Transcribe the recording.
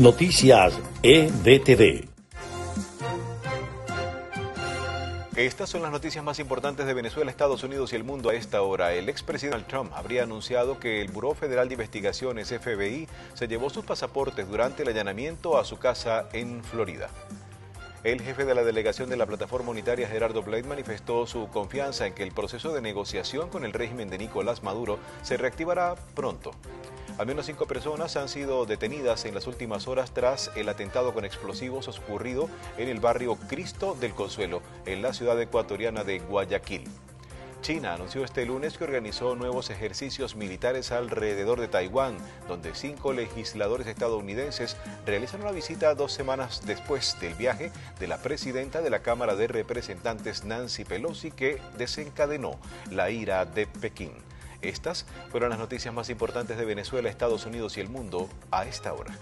Noticias EDTV. Estas son las noticias más importantes de Venezuela, Estados Unidos y el mundo a esta hora. El expresidente Trump habría anunciado que el Buró Federal de Investigaciones, FBI, se llevó sus pasaportes durante el allanamiento a su casa en Florida. El jefe de la delegación de la plataforma unitaria, Gerardo Blade, manifestó su confianza en que el proceso de negociación con el régimen de Nicolás Maduro se reactivará pronto. Al menos cinco personas han sido detenidas en las últimas horas tras el atentado con explosivos ocurrido en el barrio Cristo del Consuelo, en la ciudad ecuatoriana de Guayaquil. China anunció este lunes que organizó nuevos ejercicios militares alrededor de Taiwán, donde cinco legisladores estadounidenses realizan una visita dos semanas después del viaje de la presidenta de la Cámara de Representantes Nancy Pelosi que desencadenó la ira de Pekín. Estas fueron las noticias más importantes de Venezuela, Estados Unidos y el mundo a esta hora.